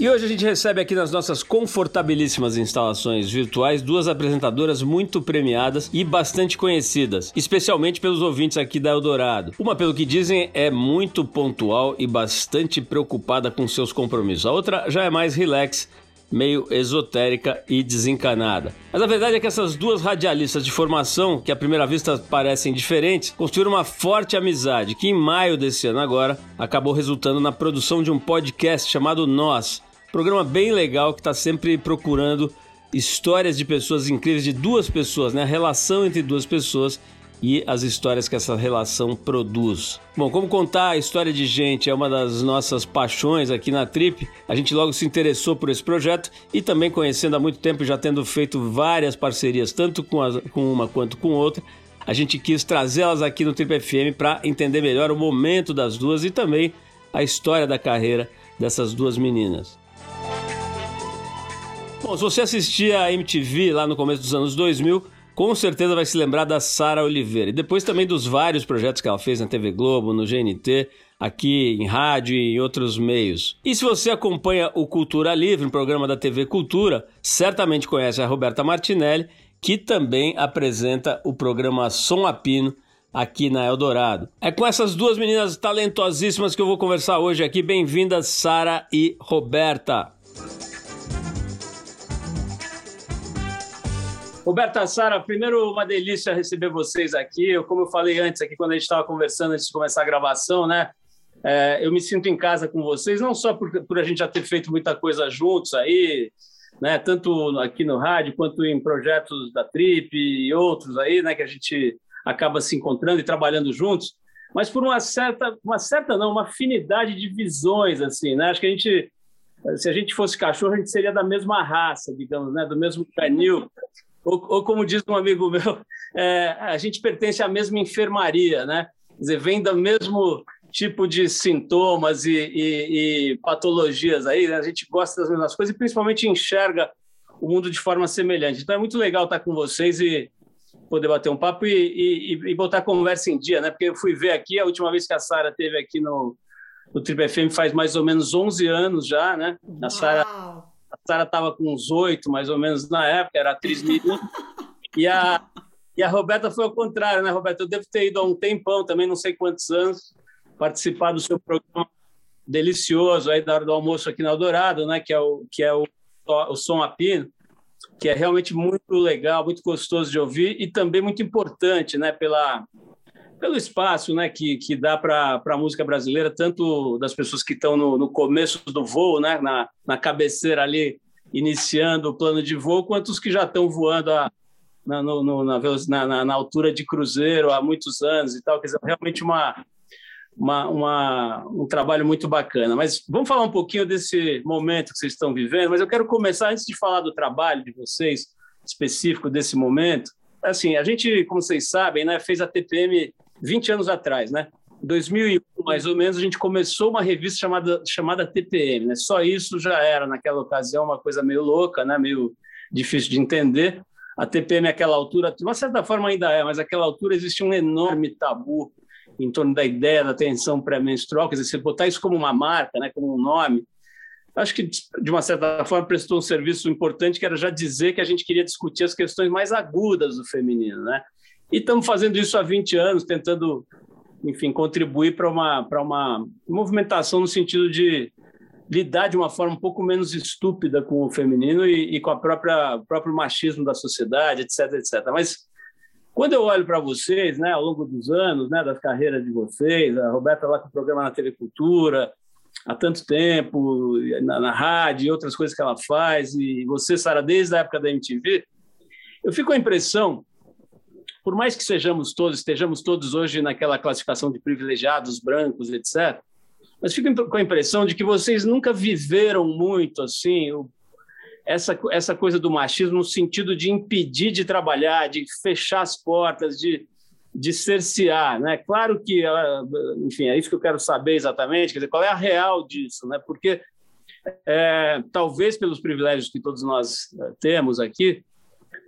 E hoje a gente recebe aqui nas nossas confortabilíssimas instalações virtuais duas apresentadoras muito premiadas e bastante conhecidas, especialmente pelos ouvintes aqui da Eldorado. Uma, pelo que dizem, é muito pontual e bastante preocupada com seus compromissos. A outra já é mais relax meio esotérica e desencanada. Mas a verdade é que essas duas radialistas de formação, que à primeira vista parecem diferentes, construíram uma forte amizade que em maio desse ano agora acabou resultando na produção de um podcast chamado Nós, Programa bem legal que está sempre procurando histórias de pessoas incríveis, de duas pessoas, né? A relação entre duas pessoas e as histórias que essa relação produz. Bom, como contar a história de gente é uma das nossas paixões aqui na Trip, a gente logo se interessou por esse projeto e também conhecendo há muito tempo, já tendo feito várias parcerias, tanto com, com uma quanto com outra, a gente quis trazê-las aqui no Trip FM para entender melhor o momento das duas e também a história da carreira dessas duas meninas. Bom, se você assistia a MTV lá no começo dos anos 2000, com certeza vai se lembrar da Sara Oliveira. E depois também dos vários projetos que ela fez na TV Globo, no GNT, aqui em rádio e em outros meios. E se você acompanha o Cultura Livre, um programa da TV Cultura, certamente conhece a Roberta Martinelli, que também apresenta o programa Som Apino aqui na Eldorado. É com essas duas meninas talentosíssimas que eu vou conversar hoje aqui. Bem-vindas, Sara e Roberta. Roberta Sara, primeiro uma delícia receber vocês aqui. Eu, como eu falei antes aqui quando a gente estava conversando antes de começar a gravação, né? É, eu me sinto em casa com vocês, não só por, por a gente já ter feito muita coisa juntos aí, né? Tanto aqui no rádio quanto em projetos da Trip e outros aí, né? Que a gente acaba se encontrando e trabalhando juntos, mas por uma certa, uma certa não, uma afinidade de visões assim, né? Acho que a gente se a gente fosse cachorro, a gente seria da mesma raça, digamos, né? do mesmo canil. Ou, ou como diz um amigo meu, é, a gente pertence à mesma enfermaria, né? Quer dizer, vem do mesmo tipo de sintomas e, e, e patologias aí, né? A gente gosta das mesmas coisas e principalmente enxerga o mundo de forma semelhante. Então é muito legal estar com vocês e poder bater um papo e, e, botar a conversa em dia, né? Porque eu fui ver aqui, a última vez que a Sara teve aqui no, no Triple FM faz mais ou menos 11 anos já, né? A Sara Sara estava com uns oito, mais ou menos, na época, era atriz mirim. e a, e a Roberta foi ao contrário, né, Roberta? Eu devo ter ido há um tempão, também não sei quantos anos, participar do seu programa delicioso aí da hora do almoço aqui na Eldorado, né, que é o, que é o, o Som Apino, que é realmente muito legal, muito gostoso de ouvir e também muito importante, né, pela pelo espaço né, que, que dá para a música brasileira, tanto das pessoas que estão no, no começo do voo, né, na, na cabeceira ali, iniciando o plano de voo, quanto os que já estão voando a, na, no, na, na, na, altura de cruzeiro há muitos anos e tal. Quer dizer, realmente uma, uma, uma, um trabalho muito bacana. Mas vamos falar um pouquinho desse momento que vocês estão vivendo. Mas eu quero começar, antes de falar do trabalho de vocês, específico desse momento. Assim, a gente, como vocês sabem, né, fez a TPM 20 anos atrás, né? Em 2001, mais ou menos, a gente começou uma revista chamada, chamada TPM, né? Só isso já era, naquela ocasião, uma coisa meio louca, né? Meio difícil de entender. A TPM, naquela altura, de uma certa forma ainda é, mas naquela altura existia um enorme tabu em torno da ideia da atenção pré-menstrual, quer dizer, você botar isso como uma marca, né, como um nome, acho que, de uma certa forma, prestou um serviço importante, que era já dizer que a gente queria discutir as questões mais agudas do feminino, né? E estamos fazendo isso há 20 anos, tentando, enfim, contribuir para uma, uma movimentação no sentido de lidar de uma forma um pouco menos estúpida com o feminino e, e com a própria próprio machismo da sociedade, etc, etc. Mas quando eu olho para vocês, né, ao longo dos anos, né, das carreiras de vocês, a Roberta lá com o programa na TV Cultura, há tanto tempo, na, na rádio e outras coisas que ela faz, e você, Sara, desde a época da MTV, eu fico com a impressão por mais que sejamos todos, estejamos todos hoje naquela classificação de privilegiados, brancos, etc., mas fico com a impressão de que vocês nunca viveram muito assim essa, essa coisa do machismo no sentido de impedir de trabalhar, de fechar as portas, de de cercear, né? Claro que, enfim, é isso que eu quero saber exatamente, quer dizer, qual é a real disso, né? Porque é, talvez pelos privilégios que todos nós é, temos aqui,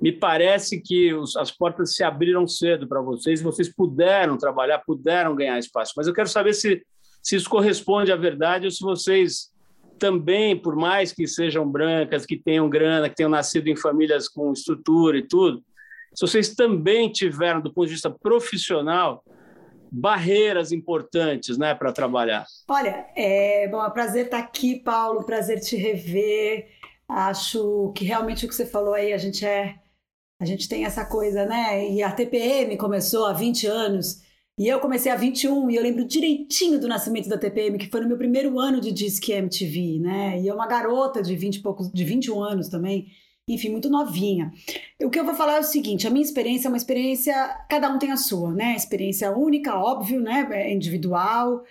me parece que os, as portas se abriram cedo para vocês vocês puderam trabalhar, puderam ganhar espaço. Mas eu quero saber se, se isso corresponde à verdade ou se vocês também, por mais que sejam brancas, que tenham grana, que tenham nascido em famílias com estrutura e tudo, se vocês também tiveram, do ponto de vista profissional, barreiras importantes né, para trabalhar. Olha, é bom, é um prazer estar aqui, Paulo, prazer te rever. Acho que realmente o que você falou aí, a gente é. A gente tem essa coisa, né? E a TPM começou há 20 anos e eu comecei há 21 e eu lembro direitinho do nascimento da TPM, que foi no meu primeiro ano de Disque MTV, né? E eu uma garota de 20 e poucos, de 21 anos também enfim, muito novinha. O que eu vou falar é o seguinte: a minha experiência é uma experiência, cada um tem a sua, né? Experiência única, óbvio, né? É individual.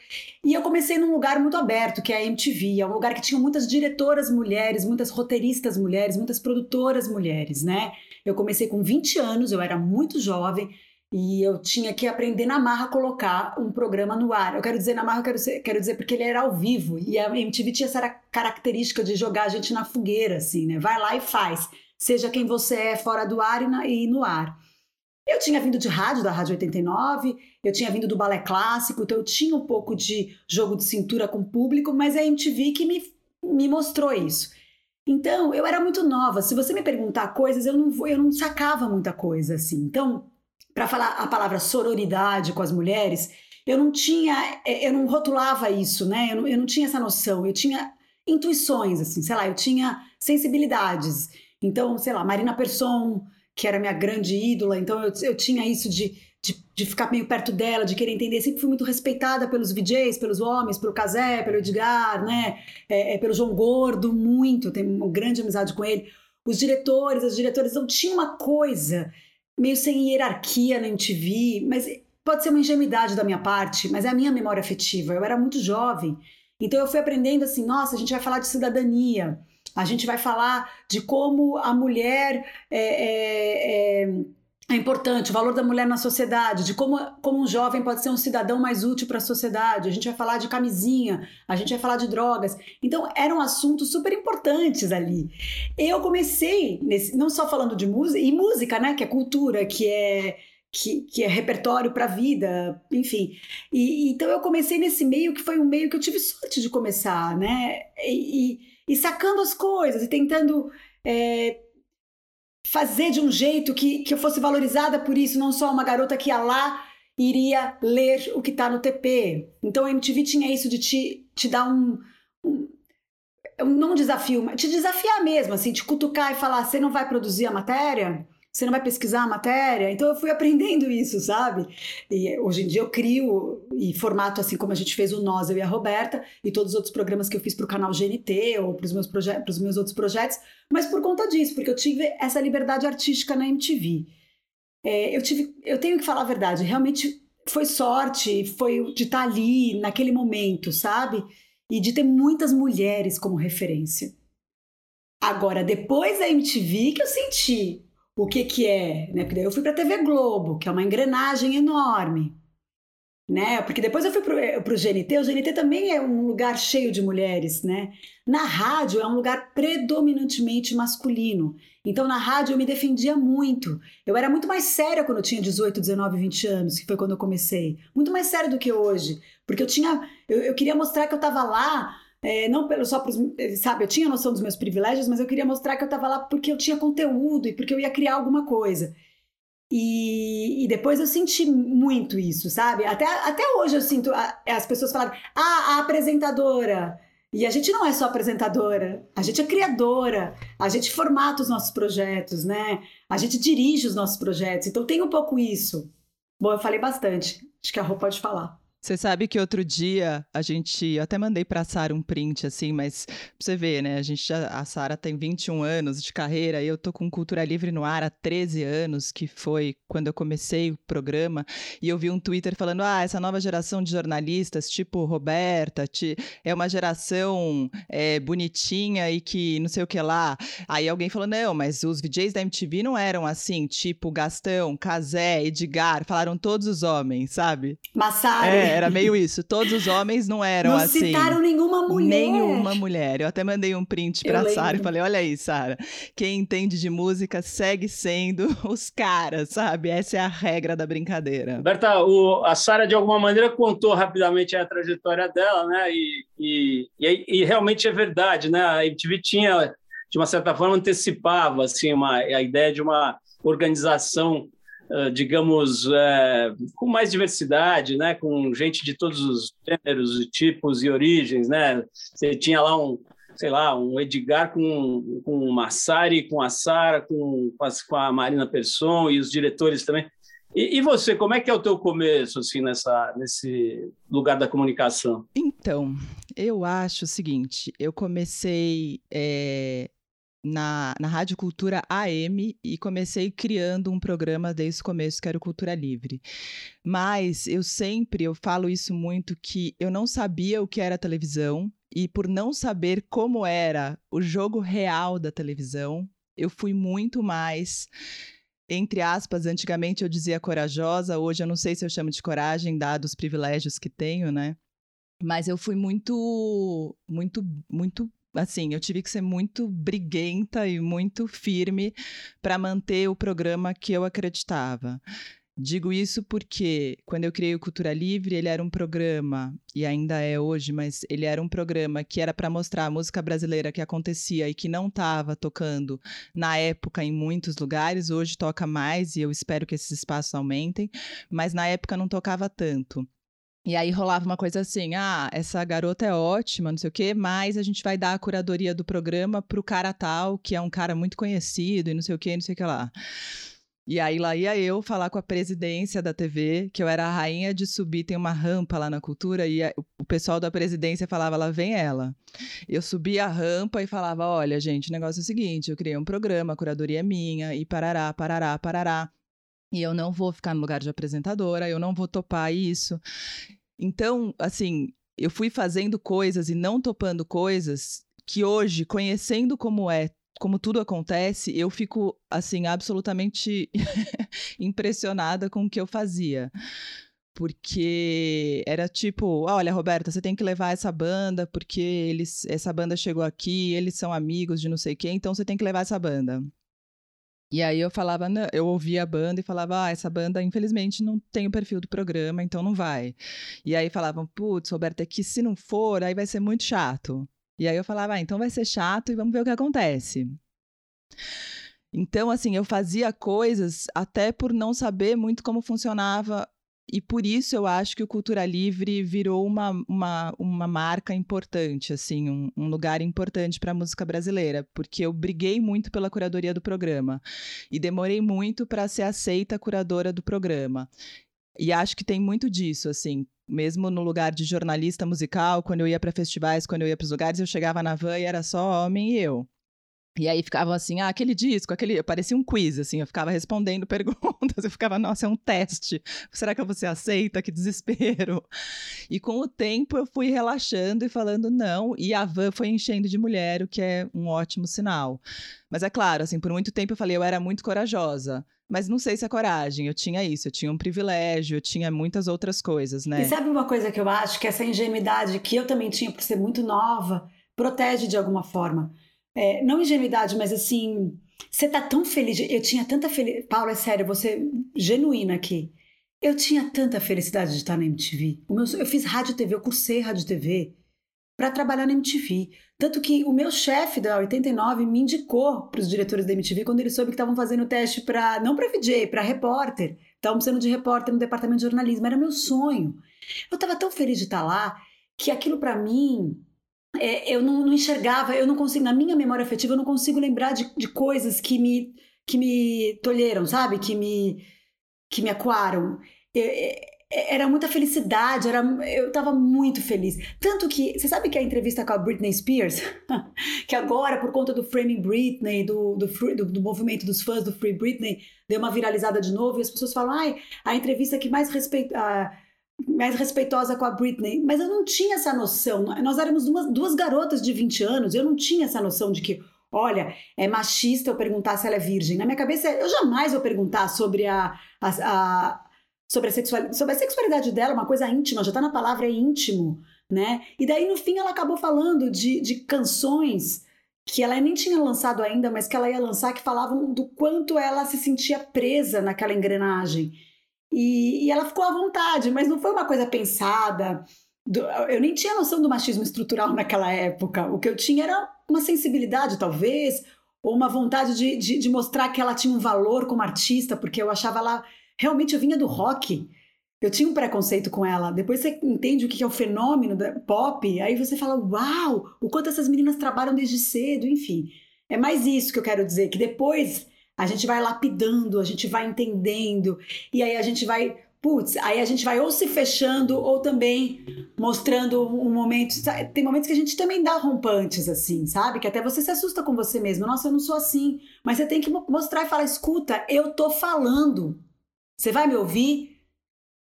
E eu comecei num lugar muito aberto, que é a MTV. É um lugar que tinha muitas diretoras mulheres, muitas roteiristas mulheres, muitas produtoras mulheres, né? Eu comecei com 20 anos, eu era muito jovem. E eu tinha que aprender na marra a colocar um programa no ar. Eu quero dizer na marra, eu quero, ser, quero dizer porque ele era ao vivo. E a MTV tinha essa característica de jogar a gente na fogueira, assim, né? Vai lá e faz. Seja quem você é fora do ar e, na, e no ar. Eu tinha vindo de rádio, da Rádio 89, eu tinha vindo do balé clássico, então eu tinha um pouco de jogo de cintura com o público, mas é a MTV que me, me mostrou isso. Então, eu era muito nova. Se você me perguntar coisas, eu não, eu não sacava muita coisa, assim. Então, para falar a palavra sororidade com as mulheres, eu não tinha, é, eu não rotulava isso, né? Eu não, eu não tinha essa noção, eu tinha intuições, assim, sei lá, eu tinha sensibilidades. Então, sei lá, Marina Persson, que era minha grande ídola, então eu, eu tinha isso de, de, de, ficar meio perto dela, de querer entender. Sempre fui muito respeitada pelos VJs, pelos homens, pelo Casé, pelo Edgar, né? É, é, pelo João Gordo, muito, tenho uma grande amizade com ele. Os diretores, as diretoras, então tinha uma coisa meio sem hierarquia na MTV, mas pode ser uma ingenuidade da minha parte, mas é a minha memória afetiva. Eu era muito jovem, então eu fui aprendendo assim: nossa, a gente vai falar de cidadania, a gente vai falar de como a mulher é, é, é é importante, o valor da mulher na sociedade, de como, como um jovem pode ser um cidadão mais útil para a sociedade. A gente vai falar de camisinha, a gente vai falar de drogas. Então, eram assuntos super importantes ali. Eu comecei, nesse, não só falando de música, e música, né, que é cultura, que é, que, que é repertório para a vida, enfim. E, então, eu comecei nesse meio que foi um meio que eu tive sorte de começar, né, e, e, e sacando as coisas, e tentando. É, fazer de um jeito que, que eu fosse valorizada por isso, não só uma garota que ia lá iria ler o que está no TP. Então a MTV tinha isso de te, te dar um, um, um não um desafio, mas te desafiar mesmo, assim, te cutucar e falar: você não vai produzir a matéria? Você não vai pesquisar a matéria? Então eu fui aprendendo isso, sabe? E hoje em dia eu crio e formato assim como a gente fez o Nós, eu e a Roberta, e todos os outros programas que eu fiz para o canal GNT ou para os meus, meus outros projetos, mas por conta disso, porque eu tive essa liberdade artística na MTV. É, eu, tive, eu tenho que falar a verdade, realmente foi sorte, foi de estar ali naquele momento, sabe? E de ter muitas mulheres como referência. Agora, depois da MTV que eu senti o que que é, né? Porque daí eu fui para a TV Globo, que é uma engrenagem enorme, né? Porque depois eu fui para o GNT, o GNT também é um lugar cheio de mulheres, né? Na rádio é um lugar predominantemente masculino. Então na rádio eu me defendia muito. Eu era muito mais séria quando eu tinha 18, 19, 20 anos, que foi quando eu comecei. Muito mais séria do que hoje, porque eu tinha, eu, eu queria mostrar que eu estava lá é, não pelo, só pros, sabe, eu tinha noção dos meus privilégios, mas eu queria mostrar que eu estava lá porque eu tinha conteúdo e porque eu ia criar alguma coisa. E, e, depois eu senti muito isso, sabe? Até, até hoje eu sinto as pessoas falarem, ah, a apresentadora. E a gente não é só apresentadora, a gente é criadora, a gente formata os nossos projetos, né? A gente dirige os nossos projetos. Então tem um pouco isso. Bom, eu falei bastante. Acho que a Rô pode falar. Você sabe que outro dia a gente, eu até mandei pra Sara um print assim, mas pra você ver, né? A gente já, a Sara tem 21 anos de carreira e eu tô com Cultura Livre no ar há 13 anos, que foi quando eu comecei o programa, e eu vi um Twitter falando: "Ah, essa nova geração de jornalistas, tipo Roberta, é uma geração é, bonitinha e que não sei o que lá". Aí alguém falou: "Não, mas os VJs da MTV não eram assim, tipo Gastão, Casé, Edgar, falaram todos os homens, sabe?" Massari. É, era meio isso. Todos os homens não eram não assim. Não citaram nenhuma mulher. Nenhuma mulher. Eu até mandei um print pra Sara e falei: olha aí, Sara, quem entende de música segue sendo os caras, sabe? Essa é a regra da brincadeira. Berta, o, a Sara, de alguma maneira, contou rapidamente a trajetória dela, né? E, e, e, e realmente é verdade, né? A MTV tinha, de uma certa forma, antecipava assim, uma, a ideia de uma organização digamos, é, com mais diversidade, né? com gente de todos os gêneros, tipos e origens. Né? Você tinha lá um, sei lá, um Edgar com, com o Massari, com a Sara, com, com a Marina Persson e os diretores também. E, e, você, como é que é o teu começo assim nessa nesse lugar da comunicação? Então, eu acho o seguinte, eu comecei é, na, na Rádio Cultura AM e comecei criando um programa desde o começo que era o Cultura Livre. Mas eu sempre, eu falo isso muito, que eu não sabia o que era televisão e por não saber como era o jogo real da televisão, eu fui muito mais entre aspas, antigamente eu dizia corajosa, hoje eu não sei se eu chamo de coragem, dados os privilégios que tenho, né? Mas eu fui muito, muito, muito assim, eu tive que ser muito briguenta e muito firme para manter o programa que eu acreditava. Digo isso porque quando eu criei o Cultura Livre, ele era um programa, e ainda é hoje, mas ele era um programa que era para mostrar a música brasileira que acontecia e que não estava tocando na época em muitos lugares. Hoje toca mais e eu espero que esses espaços aumentem, mas na época não tocava tanto. E aí rolava uma coisa assim: ah, essa garota é ótima, não sei o quê, mas a gente vai dar a curadoria do programa pro cara tal, que é um cara muito conhecido e não sei o quê, não sei o que lá. E aí lá ia eu falar com a presidência da TV, que eu era a rainha de subir, tem uma rampa lá na cultura, e o pessoal da presidência falava, lá vem ela. Eu subia a rampa e falava, olha, gente, o negócio é o seguinte, eu criei um programa, a curadoria é minha, e parará, parará, parará. E eu não vou ficar no lugar de apresentadora, eu não vou topar isso. Então, assim, eu fui fazendo coisas e não topando coisas que hoje, conhecendo como é, como tudo acontece, eu fico, assim, absolutamente impressionada com o que eu fazia porque era tipo, olha, Roberta, você tem que levar essa banda porque eles, essa banda chegou aqui, eles são amigos de não sei quem, então você tem que levar essa banda. E aí eu falava, eu ouvia a banda e falava, ah, essa banda infelizmente não tem o perfil do programa, então não vai. E aí falavam, putz, Roberto, é que se não for, aí vai ser muito chato. E aí eu falava, ah, então vai ser chato e vamos ver o que acontece. Então, assim, eu fazia coisas até por não saber muito como funcionava e por isso eu acho que o Cultura Livre virou uma, uma, uma marca importante, assim, um, um lugar importante para a música brasileira, porque eu briguei muito pela curadoria do programa e demorei muito para ser aceita curadora do programa. E acho que tem muito disso, assim, mesmo no lugar de jornalista musical, quando eu ia para festivais, quando eu ia para os lugares, eu chegava na van e era só homem e eu. E aí ficavam assim, ah, aquele disco, aquele. Parecia um quiz, assim, eu ficava respondendo perguntas, eu ficava, nossa, é um teste. Será que você aceita? Que desespero. E com o tempo eu fui relaxando e falando não, e a van foi enchendo de mulher, o que é um ótimo sinal. Mas é claro, assim, por muito tempo eu falei, eu era muito corajosa. Mas não sei se é coragem, eu tinha isso, eu tinha um privilégio, eu tinha muitas outras coisas, né? E sabe uma coisa que eu acho? Que essa ingenuidade que eu também tinha por ser muito nova, protege de alguma forma é, não ingenuidade, mas assim, você tá tão feliz. Eu tinha tanta felicidade. Paulo, é sério, você genuína aqui. Eu tinha tanta felicidade de estar na MTV. Meu, eu fiz rádio TV, eu cursei rádio TV para trabalhar na MTV. Tanto que o meu chefe da 89 me indicou para os diretores da MTV quando ele soube que estavam fazendo teste para não para VJ, para repórter. Estavam precisando de repórter no departamento de jornalismo. Era meu sonho. Eu estava tão feliz de estar lá que aquilo para mim é, eu não, não, enxergava, eu não consigo, na minha memória afetiva, eu não consigo lembrar de, de coisas que me, que me tolheram, sabe? Que me, que me acuaram. Eu, é, era muita felicidade, era, eu estava muito feliz. Tanto que, você sabe que a entrevista com a Britney Spears, que agora, por conta do Framing Britney, do, do, do, do, movimento dos fãs do Free Britney, deu uma viralizada de novo e as pessoas falam, ai, a entrevista que mais respeita. Mais respeitosa com a Britney, mas eu não tinha essa noção. Nós éramos duas, duas garotas de 20 anos, eu não tinha essa noção de que, olha, é machista eu perguntar se ela é virgem. Na minha cabeça, eu jamais vou perguntar sobre a, a, a sobre a, sobre a sexualidade dela, uma coisa íntima, já está na palavra é íntimo, né? E daí no fim ela acabou falando de, de canções que ela nem tinha lançado ainda, mas que ela ia lançar, que falavam do quanto ela se sentia presa naquela engrenagem. E, e ela ficou à vontade, mas não foi uma coisa pensada. Do, eu nem tinha noção do machismo estrutural naquela época. O que eu tinha era uma sensibilidade, talvez, ou uma vontade de, de, de mostrar que ela tinha um valor como artista, porque eu achava ela realmente eu vinha do rock. Eu tinha um preconceito com ela. Depois você entende o que é o fenômeno da pop, aí você fala, uau, o quanto essas meninas trabalham desde cedo, enfim. É mais isso que eu quero dizer, que depois a gente vai lapidando, a gente vai entendendo, e aí a gente vai, putz, aí a gente vai ou se fechando ou também mostrando um momento. Tem momentos que a gente também dá rompantes, assim, sabe? Que até você se assusta com você mesmo. Nossa, eu não sou assim. Mas você tem que mostrar e falar: escuta, eu tô falando. Você vai me ouvir?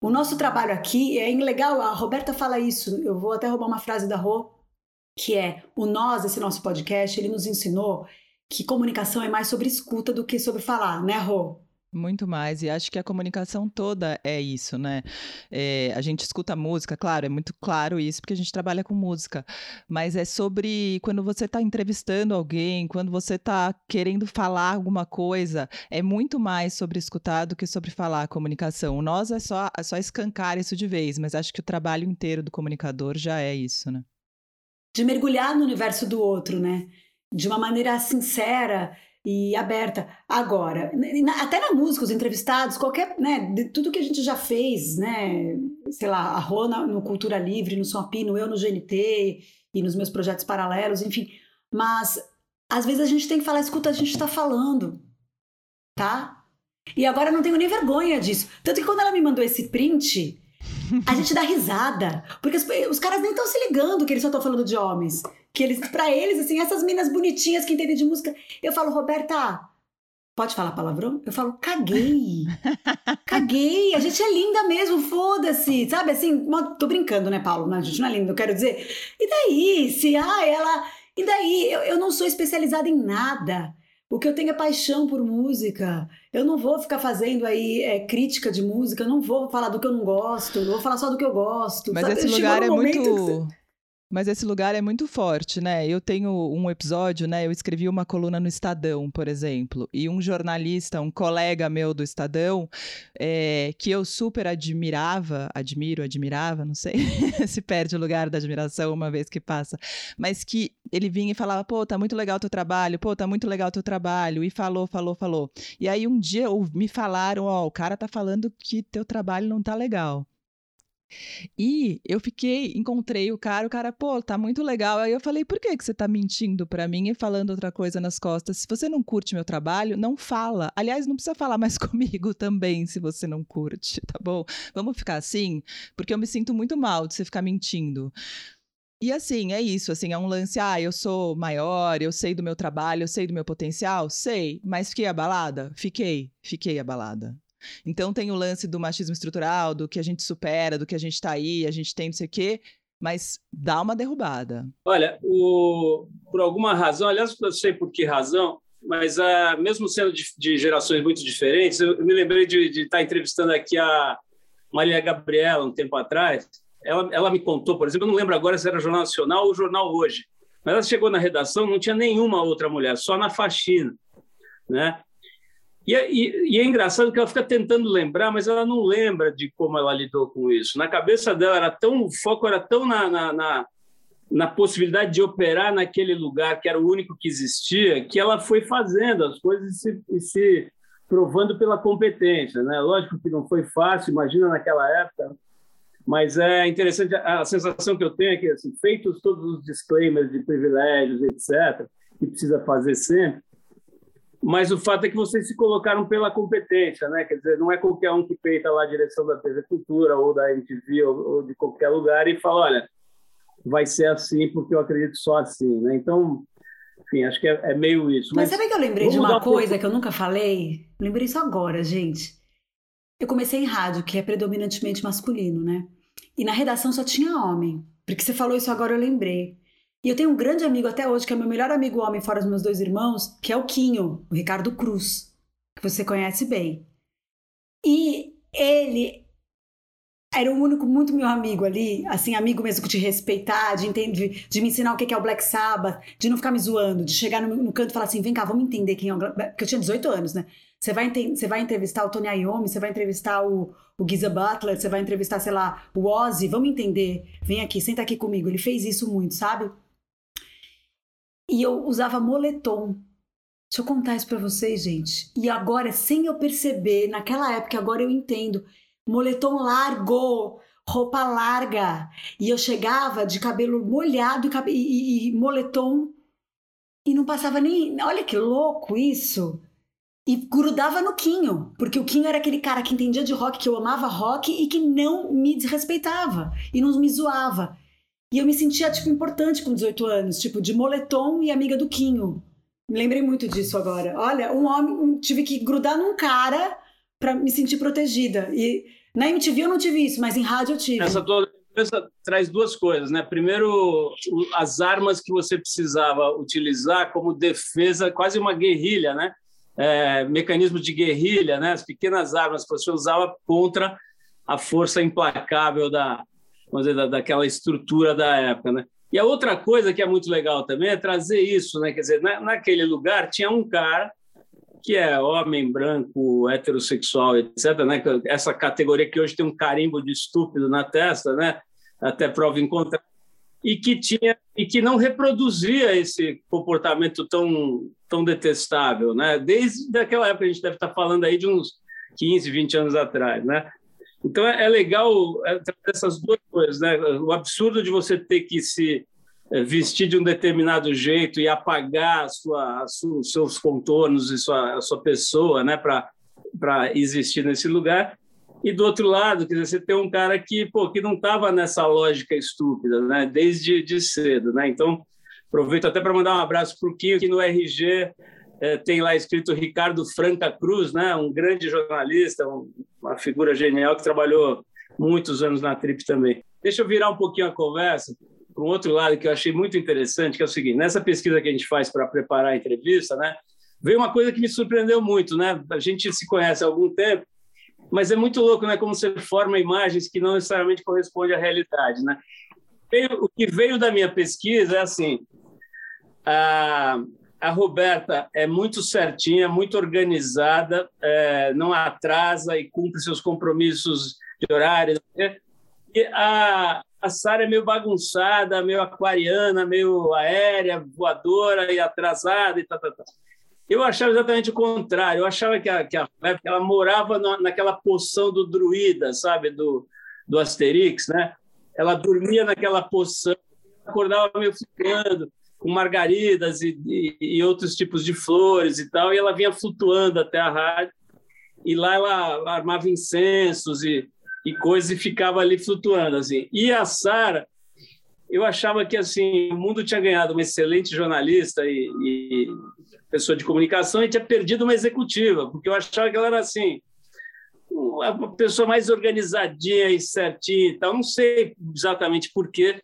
O nosso trabalho aqui é legal, a Roberta fala isso, eu vou até roubar uma frase da Rô, que é o nós, esse nosso podcast, ele nos ensinou que comunicação é mais sobre escuta do que sobre falar, né, Rô? Muito mais, e acho que a comunicação toda é isso, né? É, a gente escuta música, claro, é muito claro isso, porque a gente trabalha com música, mas é sobre quando você está entrevistando alguém, quando você está querendo falar alguma coisa, é muito mais sobre escutar do que sobre falar a comunicação. Nós é só, é só escancar isso de vez, mas acho que o trabalho inteiro do comunicador já é isso, né? De mergulhar no universo do outro, né? De uma maneira sincera e aberta. Agora, até na música, os entrevistados, qualquer, né, de tudo que a gente já fez, né, sei lá, a Rona no Cultura Livre, no Som Apino, eu no GNT e nos meus projetos paralelos, enfim. Mas às vezes a gente tem que falar, escuta, a gente está falando, tá? E agora eu não tenho nem vergonha disso. Tanto que quando ela me mandou esse print, a gente dá risada. Porque os, os caras nem estão se ligando que eles só estão falando de homens que eles, para eles, assim, essas minas bonitinhas que entendem de música, eu falo, Roberta, pode falar palavrão? Eu falo, caguei. caguei. A gente é linda mesmo, foda-se. Sabe assim, tô brincando, né, Paulo? Não, a gente não é linda, eu quero dizer. E daí? Se, ah, ela. E daí? Eu, eu não sou especializada em nada. O que eu tenho é paixão por música. Eu não vou ficar fazendo aí é, crítica de música, eu não vou falar do que eu não gosto, eu vou falar só do que eu gosto. Mas sabe? esse lugar é muito. Mas esse lugar é muito forte, né? Eu tenho um episódio, né? Eu escrevi uma coluna no Estadão, por exemplo, e um jornalista, um colega meu do Estadão, é, que eu super admirava, admiro, admirava, não sei se perde o lugar da admiração uma vez que passa, mas que ele vinha e falava, pô, tá muito legal teu trabalho, pô, tá muito legal teu trabalho, e falou, falou, falou. E aí um dia me falaram, ó, oh, o cara tá falando que teu trabalho não tá legal. E eu fiquei, encontrei o cara, o cara, pô, tá muito legal. Aí eu falei, por que, que você tá mentindo para mim e falando outra coisa nas costas? Se você não curte meu trabalho, não fala. Aliás, não precisa falar mais comigo também, se você não curte, tá bom? Vamos ficar assim? Porque eu me sinto muito mal de você ficar mentindo. E assim, é isso, assim, é um lance, ah, eu sou maior, eu sei do meu trabalho, eu sei do meu potencial, sei, mas fiquei abalada? Fiquei, fiquei abalada. Então tem o lance do machismo estrutural, do que a gente supera, do que a gente está aí, a gente tem não sei o quê, mas dá uma derrubada. Olha, o, por alguma razão, aliás, eu sei por que razão, mas uh, mesmo sendo de, de, gerações muito diferentes, eu, eu me lembrei de estar tá entrevistando aqui a Maria Gabriela um tempo atrás. Ela, ela me contou, por exemplo, eu não lembro agora se era Jornal Nacional ou Jornal Hoje, mas ela chegou na redação, não tinha nenhuma outra mulher, só na faxina. Né? E, é, e, é engraçado que ela fica tentando lembrar, mas ela não lembra de como ela lidou com isso. Na cabeça dela era tão o foco era tão na, na, na, na possibilidade de operar naquele lugar que era o único que existia, que ela foi fazendo as coisas e se, e se provando pela competência, né? Lógico que não foi fácil, imagina naquela época, mas é interessante a sensação que eu tenho é que assim, feitos todos os disclaimers de privilégios, etc, que precisa fazer sempre mas o fato é que vocês se colocaram pela competência, né? Quer dizer, não é qualquer um que peita lá a direção da TV Cultura ou da MTV ou, ou de qualquer lugar e fala, olha, vai ser assim porque eu acredito só assim, né? Então, enfim, acho que é, é meio isso. Mas, mas sabe que eu lembrei de uma coisa um que eu nunca falei? Lembrei isso agora, gente. Eu comecei em rádio, que é predominantemente masculino, né? E na redação só tinha homem. Porque você falou isso agora, eu lembrei. E eu tenho um grande amigo até hoje, que é meu melhor amigo homem, fora os meus dois irmãos, que é o Quinho, o Ricardo Cruz, que você conhece bem. E ele era o único muito meu amigo ali, assim, amigo mesmo de respeitar, de, entender, de me ensinar o que é o Black Sabbath, de não ficar me zoando, de chegar no, no canto e falar assim, vem cá, vamos entender quem é o Porque eu tinha 18 anos, né? Você vai, você vai entrevistar o Tony Iommi, você vai entrevistar o, o Giza Butler, você vai entrevistar, sei lá, o Ozzy, vamos entender. Vem aqui, senta aqui comigo. Ele fez isso muito, sabe? E eu usava moletom. Deixa eu contar isso para vocês, gente. E agora, sem eu perceber, naquela época, agora eu entendo. Moletom largo, roupa larga. E eu chegava de cabelo molhado e, e, e moletom e não passava nem. Olha que louco isso! E grudava no Quinho, porque o Quinho era aquele cara que entendia de rock, que eu amava rock e que não me desrespeitava e não me zoava. E eu me sentia, tipo, importante com 18 anos, tipo, de moletom e amiga do Quinho. Me lembrei muito disso agora. Olha, um homem, um, tive que grudar num cara para me sentir protegida. E na MTV eu não tive isso, mas em rádio eu tive. Essa tua lembrança traz duas coisas, né? Primeiro, as armas que você precisava utilizar como defesa, quase uma guerrilha, né? É, mecanismo de guerrilha, né? As pequenas armas que você usava contra a força implacável da, vamos dizer, da, daquela estrutura da época, né? E a outra coisa que é muito legal também é trazer isso, né? Quer dizer, na, naquele lugar tinha um cara que é homem branco, heterossexual, etc., né? Essa categoria que hoje tem um carimbo de estúpido na testa, né? Até prova em contra e que tinha e que não reproduzia esse comportamento tão tão detestável, né? Desde aquela época a gente deve estar falando aí de uns 15, 20 anos atrás, né? Então é, é legal é, essas duas coisas, né? O absurdo de você ter que se é, vestir de um determinado jeito e apagar sua, seus contornos e sua, sua pessoa, né, para para existir nesse lugar. E do outro lado, quer dizer, você tem um cara que, pô, que não estava nessa lógica estúpida, né, desde de cedo, né? Então, aproveito até para mandar um abraço para o Quinho, que no RG é, tem lá escrito Ricardo Franca Cruz, né, um grande jornalista, um, uma figura genial que trabalhou muitos anos na Trip também. Deixa eu virar um pouquinho a conversa para um outro lado que eu achei muito interessante, que é o seguinte: nessa pesquisa que a gente faz para preparar a entrevista, né, veio uma coisa que me surpreendeu muito, né? A gente se conhece há algum tempo, mas é muito louco, né? Como você forma imagens que não necessariamente correspondem à realidade, né? O que veio da minha pesquisa é assim: a, a Roberta é muito certinha, muito organizada, é, não atrasa e cumpre seus compromissos de horário. E a, a Sara é meio bagunçada, meio aquariana, meio aérea, voadora e atrasada e tal, tal, tal. Eu achava exatamente o contrário. Eu achava que a, que a ela morava na, naquela poção do druida, sabe, do, do Asterix, né? Ela dormia naquela poção, acordava meio ficando com margaridas e, e, e, outros tipos de flores e tal, e ela vinha flutuando até a rádio, e lá ela armava incensos e, e coisas e ficava ali flutuando, assim. E a Sara, eu achava que, assim, o mundo tinha ganhado uma excelente jornalista e, e pessoa de comunicação e tinha perdido uma executiva, porque eu achava que ela era, assim, uma pessoa mais organizadinha e certinha e tal. Não sei exatamente por quê,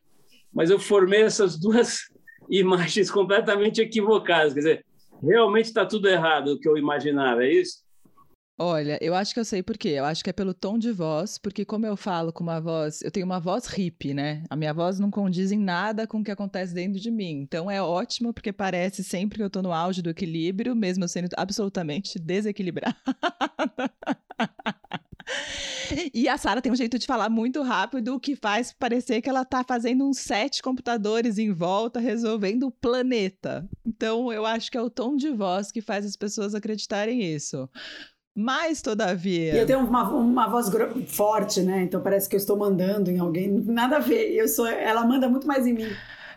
mas eu formei essas duas imagens completamente equivocadas. Quer dizer, realmente está tudo errado o que eu imaginava, é isso? Olha, eu acho que eu sei por quê. Eu acho que é pelo tom de voz, porque como eu falo com uma voz, eu tenho uma voz hippie, né? A minha voz não condiz em nada com o que acontece dentro de mim. Então é ótimo porque parece sempre que eu tô no auge do equilíbrio, mesmo sendo absolutamente desequilibrada. E a Sara tem um jeito de falar muito rápido que faz parecer que ela tá fazendo uns sete computadores em volta resolvendo o planeta. Então eu acho que é o tom de voz que faz as pessoas acreditarem isso. Mas, todavia. E eu tenho uma, uma voz forte, né? Então parece que eu estou mandando em alguém. Nada a ver. Eu sou, ela manda muito mais em mim.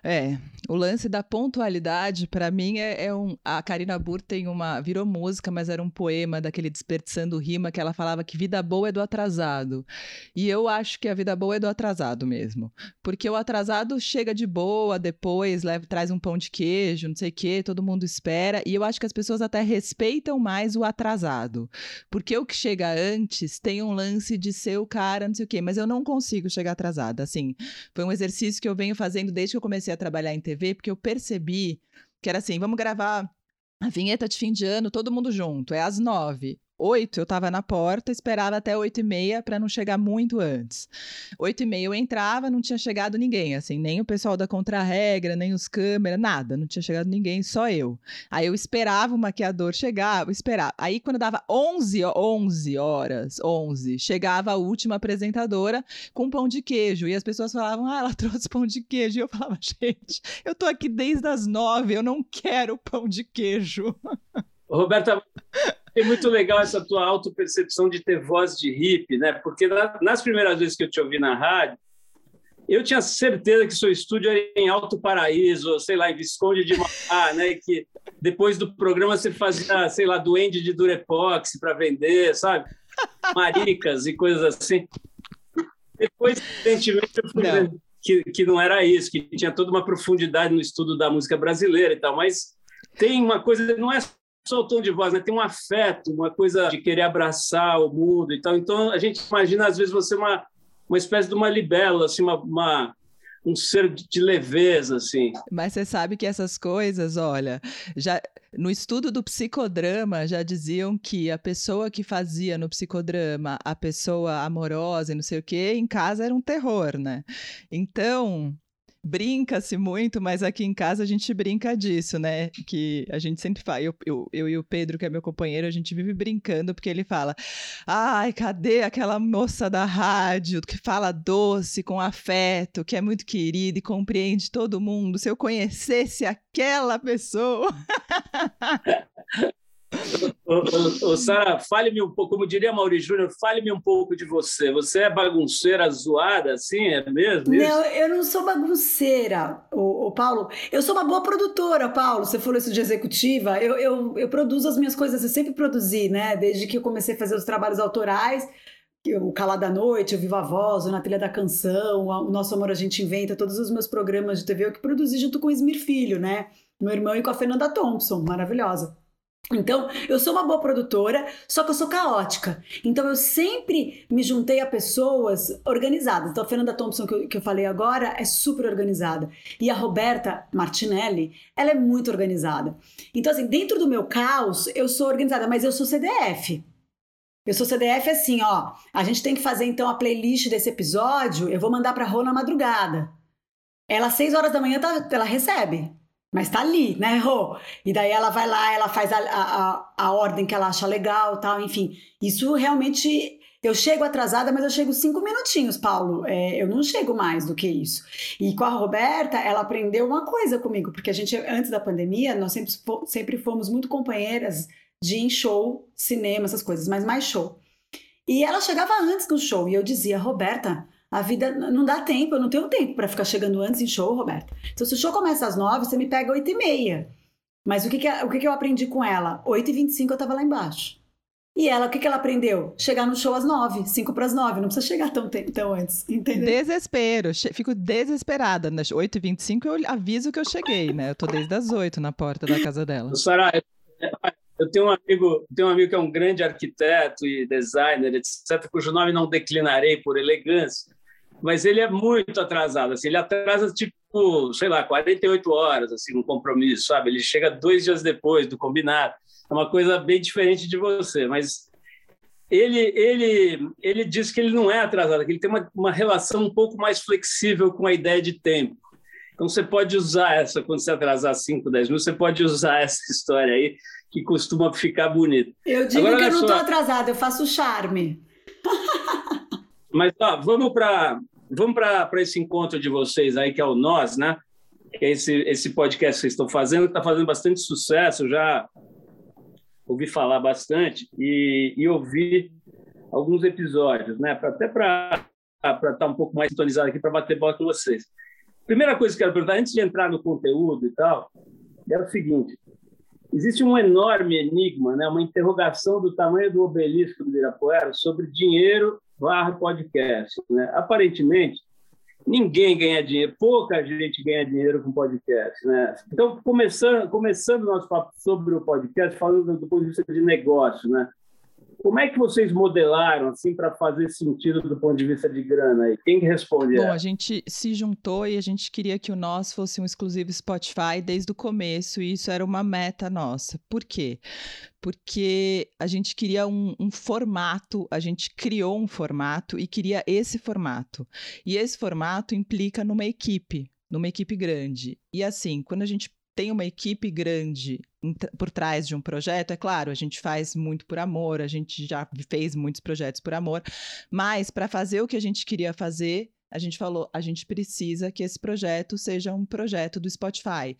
É, O lance da pontualidade, para mim, é, é, um. A Karina Burr tem uma. Virou música, mas era um poema daquele Desperdiçando Rima, que ela falava que vida boa é do atrasado. E eu acho que a vida boa é do atrasado mesmo. Porque o atrasado chega de boa, depois leva, traz um pão de queijo, não sei o quê, todo mundo espera. E eu acho que as pessoas até respeitam mais o atrasado. Porque o que chega antes tem um lance de ser o cara, não sei o quê. Mas eu não consigo chegar atrasada. Assim, foi um exercício que eu venho fazendo desde que eu comecei a trabalhar em TV TV, porque eu percebi que era assim: vamos gravar a vinheta de fim de ano, todo mundo junto, é às nove. Oito, eu estava na porta, esperava até oito e meia para não chegar muito antes. Oito e meia eu entrava, não tinha chegado ninguém, assim, nem o pessoal da contra-regra, nem os câmeras, nada, não tinha chegado ninguém, só eu. Aí eu esperava o maquiador chegar, esperava. Aí quando dava onze, onze horas, onze, chegava a última apresentadora com pão de queijo, e as pessoas falavam, ah, ela trouxe pão de queijo, e eu falava, gente, eu tô aqui desde as nove, eu não quero pão de queijo. Roberta, é muito legal essa tua autopercepção de ter voz de hippie, né? Porque nas primeiras vezes que eu te ouvi na rádio, eu tinha certeza que seu estúdio era em Alto Paraíso, sei lá, em Visconde de Mauá, né? E que depois do programa você fazia, sei lá, duende de Durepox para vender, sabe? Maricas e coisas assim. Depois, evidentemente, eu fui não. Que, que não era isso, que tinha toda uma profundidade no estudo da música brasileira e tal, mas tem uma coisa, não é só o tom de voz, né? tem um afeto, uma coisa de querer abraçar o mundo e tal. Então, a gente imagina, às vezes, você uma, uma espécie de uma libélula, assim, uma, uma um ser de leveza, assim. Mas você sabe que essas coisas, olha, já no estudo do psicodrama já diziam que a pessoa que fazia no psicodrama a pessoa amorosa e não sei o quê, em casa era um terror, né? Então, brinca-se muito, mas aqui em casa a gente brinca disso, né? Que a gente sempre fala. Eu, eu, eu, e o Pedro, que é meu companheiro, a gente vive brincando, porque ele fala: ai, cadê aquela moça da rádio que fala doce, com afeto, que é muito querida e compreende todo mundo? Se eu conhecesse aquela pessoa. Ô, Sara, fale-me um pouco, como diria Mauri Júnior, fale-me um pouco de você. Você é bagunceira, zoada, assim, é mesmo? Isso? Não, eu não sou bagunceira, o, Paulo. Eu sou uma boa produtora, Paulo. Você falou isso de executiva. Eu, eu, eu produzo as minhas coisas, eu sempre produzi, né? Desde que eu comecei a fazer os trabalhos autorais, o Calar da Noite, o Viva Voz, o Na Trilha da Canção, o Nosso Amor a Gente Inventa, todos os meus programas de TV eu que produzi junto com o Esmir Filho, né? Meu irmão e com a Fernanda Thompson, maravilhosa. Então, eu sou uma boa produtora, só que eu sou caótica. Então, eu sempre me juntei a pessoas organizadas. Então, a Fernanda Thompson, que eu, que eu falei agora, é super organizada. E a Roberta Martinelli, ela é muito organizada. Então, assim, dentro do meu caos, eu sou organizada, mas eu sou CDF. Eu sou CDF assim, ó. A gente tem que fazer, então, a playlist desse episódio. Eu vou mandar pra Rô na madrugada. Ela, às seis horas da manhã, tá, ela recebe. Mas tá ali, né, Rô? E daí ela vai lá, ela faz a, a, a ordem que ela acha legal tal, enfim. Isso realmente. Eu chego atrasada, mas eu chego cinco minutinhos, Paulo. É, eu não chego mais do que isso. E com a Roberta, ela aprendeu uma coisa comigo, porque a gente, antes da pandemia, nós sempre, sempre fomos muito companheiras de em show, cinema, essas coisas, mas mais show. E ela chegava antes no show e eu dizia, Roberta, a vida não dá tempo, eu não tenho tempo para ficar chegando antes em show, Roberto. Então, se o show começa às nove, você me pega oito e meia. Mas o que, que, o que, que eu aprendi com ela? Oito e vinte e cinco eu tava lá embaixo. E ela, o que, que ela aprendeu? Chegar no show às nove, cinco para as nove. Não precisa chegar tão, tão antes, entendeu? Desespero. Fico desesperada. Nas oito e vinte e cinco eu aviso que eu cheguei, né? Eu tô desde as oito na porta da casa dela. Sara, eu tenho um amigo, tenho um amigo que é um grande arquiteto e designer, etc., cujo nome não declinarei por elegância, mas ele é muito atrasado, assim, ele atrasa tipo, sei lá, 48 horas, assim, no compromisso, sabe? Ele chega dois dias depois do combinado. É uma coisa bem diferente de você, mas ele ele ele diz que ele não é atrasado, que ele tem uma, uma relação um pouco mais flexível com a ideia de tempo. Então você pode usar essa quando você atrasar 5, 10 minutos, você pode usar essa história aí que costuma ficar bonita. Eu digo Agora, que eu não estou sua... atrasada, eu faço charme. Mas ó, vamos para vamos para esse encontro de vocês aí, que é o Nós, né? Que é esse, esse podcast que vocês estão fazendo, que está fazendo bastante sucesso, já ouvi falar bastante e, e ouvi alguns episódios, né? Até para estar tá um pouco mais sintonizado aqui para bater bola com vocês. primeira coisa que eu quero perguntar, antes de entrar no conteúdo e tal, é o seguinte: existe um enorme enigma, né, uma interrogação do tamanho do obelisco do Ibirapuera sobre dinheiro barra podcast. Né? Aparentemente, ninguém ganha dinheiro, pouca gente ganha dinheiro com podcast. Né? Então, começando, começando nosso papo sobre o podcast, falando do ponto de vista de negócio, né? Como é que vocês modelaram assim para fazer sentido do ponto de vista de grana aí? Quem responde? Bom, a gente se juntou e a gente queria que o nós fosse um exclusivo Spotify desde o começo e isso era uma meta nossa. Por quê? Porque a gente queria um, um formato, a gente criou um formato e queria esse formato. E esse formato implica numa equipe, numa equipe grande. E assim, quando a gente tem uma equipe grande por trás de um projeto, é claro, a gente faz muito por amor, a gente já fez muitos projetos por amor, mas para fazer o que a gente queria fazer, a gente falou, a gente precisa que esse projeto seja um projeto do Spotify.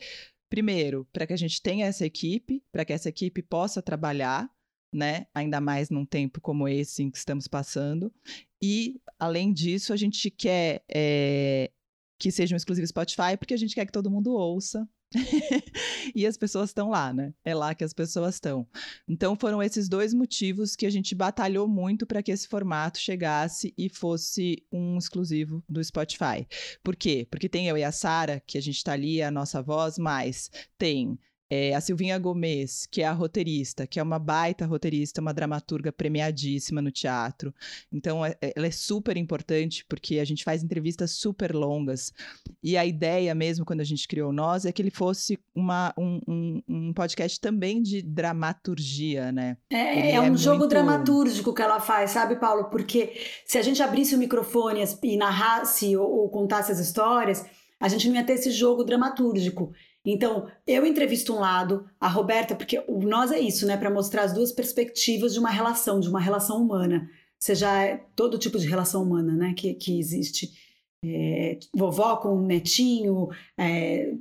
Primeiro, para que a gente tenha essa equipe, para que essa equipe possa trabalhar, né? Ainda mais num tempo como esse em que estamos passando. E, além disso, a gente quer é, que seja um exclusivo Spotify, porque a gente quer que todo mundo ouça e as pessoas estão lá, né? É lá que as pessoas estão. Então foram esses dois motivos que a gente batalhou muito para que esse formato chegasse e fosse um exclusivo do Spotify. Por quê? Porque tem eu e a Sara, que a gente está ali, a nossa voz, mas tem é, a Silvinha Gomes, que é a roteirista, que é uma baita roteirista, uma dramaturga premiadíssima no teatro. Então, é, é, ela é super importante porque a gente faz entrevistas super longas. E a ideia mesmo, quando a gente criou Nós, é que ele fosse uma, um, um, um podcast também de dramaturgia, né? É, é um é jogo muito... dramatúrgico que ela faz, sabe, Paulo? Porque se a gente abrisse o microfone e narrasse ou, ou contasse as histórias, a gente não ia ter esse jogo dramatúrgico. Então, eu entrevisto um lado, a Roberta, porque o nós é isso, né? Para mostrar as duas perspectivas de uma relação, de uma relação humana. Seja todo tipo de relação humana, né? Que, que existe. É, vovó com netinho, é,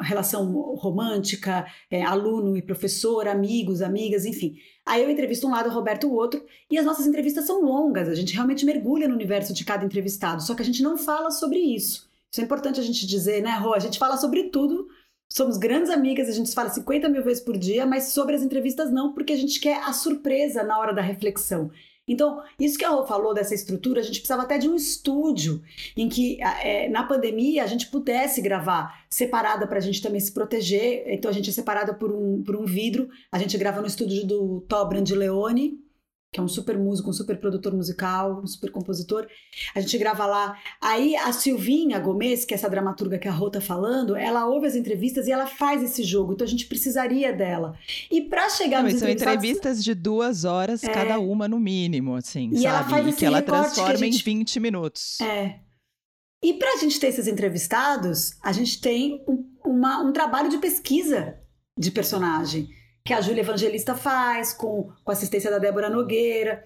relação romântica, é, aluno e professor, amigos, amigas, enfim. Aí eu entrevisto um lado, o Roberto o outro, e as nossas entrevistas são longas, a gente realmente mergulha no universo de cada entrevistado, só que a gente não fala sobre isso. Isso é importante a gente dizer, né, Rô? A gente fala sobre tudo, Somos grandes amigas, a gente fala 50 mil vezes por dia, mas sobre as entrevistas não, porque a gente quer a surpresa na hora da reflexão. Então, isso que a Rô falou dessa estrutura, a gente precisava até de um estúdio em que, é, na pandemia, a gente pudesse gravar separada para a gente também se proteger. Então, a gente é separada por um, por um vidro. A gente grava no estúdio do Tobran de Leone, que é um super músico, um super produtor musical, um super compositor. A gente grava lá. Aí a Silvinha Gomes, que é essa dramaturga que a Rô tá falando, ela ouve as entrevistas e ela faz esse jogo. Então a gente precisaria dela. E para chegar Não, nos são entrevistas de duas horas é... cada uma no mínimo, assim, e sabe? Ela faz e que ela transforma que gente... em 20 minutos. É. E para a gente ter esses entrevistados, a gente tem um, uma, um trabalho de pesquisa de personagem que a Júlia Evangelista faz, com, com assistência da Débora Nogueira.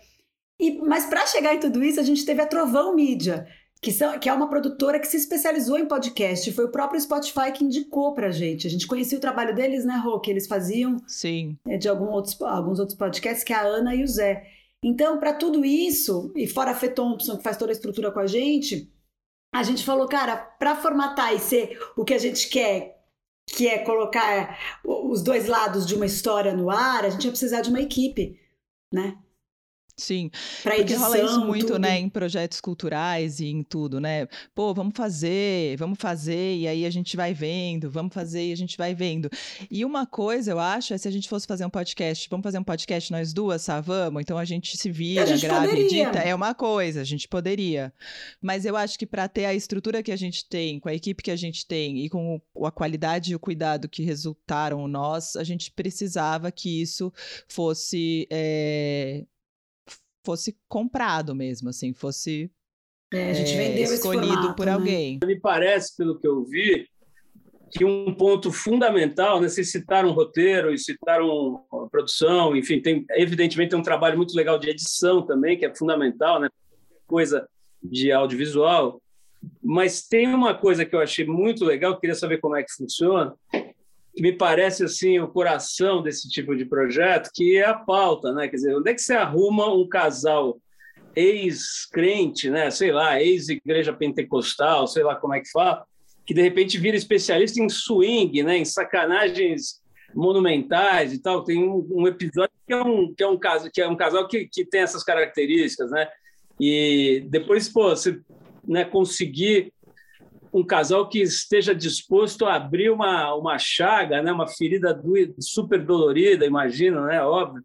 E, mas para chegar em tudo isso, a gente teve a Trovão Mídia, que, são, que é uma produtora que se especializou em podcast. Foi o próprio Spotify que indicou pra gente. A gente conhecia o trabalho deles, né, Rô? Que eles faziam Sim. É, de algum outros, alguns outros podcasts, que é a Ana e o Zé. Então, para tudo isso, e fora a Fê Thompson, que faz toda a estrutura com a gente, a gente falou, cara, para formatar e ser o que a gente quer, que é colocar os dois lados de uma história no ar, a gente vai precisar de uma equipe, né? Sim, pra porque edição, rola isso muito, tudo. né, em projetos culturais e em tudo, né? Pô, vamos fazer, vamos fazer, e aí a gente vai vendo, vamos fazer e a gente vai vendo. E uma coisa, eu acho, é se a gente fosse fazer um podcast, vamos fazer um podcast nós duas, tá? Vamos? Então a gente se vira, gente grava, poderia. edita, é uma coisa, a gente poderia. Mas eu acho que para ter a estrutura que a gente tem, com a equipe que a gente tem e com a qualidade e o cuidado que resultaram nós, a gente precisava que isso fosse é, fosse comprado mesmo, assim, fosse É, a gente é, vendeu esse escolhido formato, por né? alguém. Me parece, pelo que eu vi, que um ponto fundamental, né, vocês citaram um roteiro e citaram a produção, enfim, tem, evidentemente tem um trabalho muito legal de edição também, que é fundamental, né, coisa de audiovisual, mas tem uma coisa que eu achei muito legal, queria saber como é que funciona, me parece assim o coração desse tipo de projeto, que é a pauta, né? Quer dizer, onde é que você arruma um casal ex-crente, né? Sei lá, ex-igreja pentecostal, sei lá como é que fala, que de repente vira especialista em swing, né, em sacanagens monumentais e tal. Tem um, um episódio que é um que é um caso que é um casal que, que tem essas características, né? E depois, pô, você né, conseguir um casal que esteja disposto a abrir uma, uma chaga, né, uma ferida do, super dolorida, imagino, né, óbvio.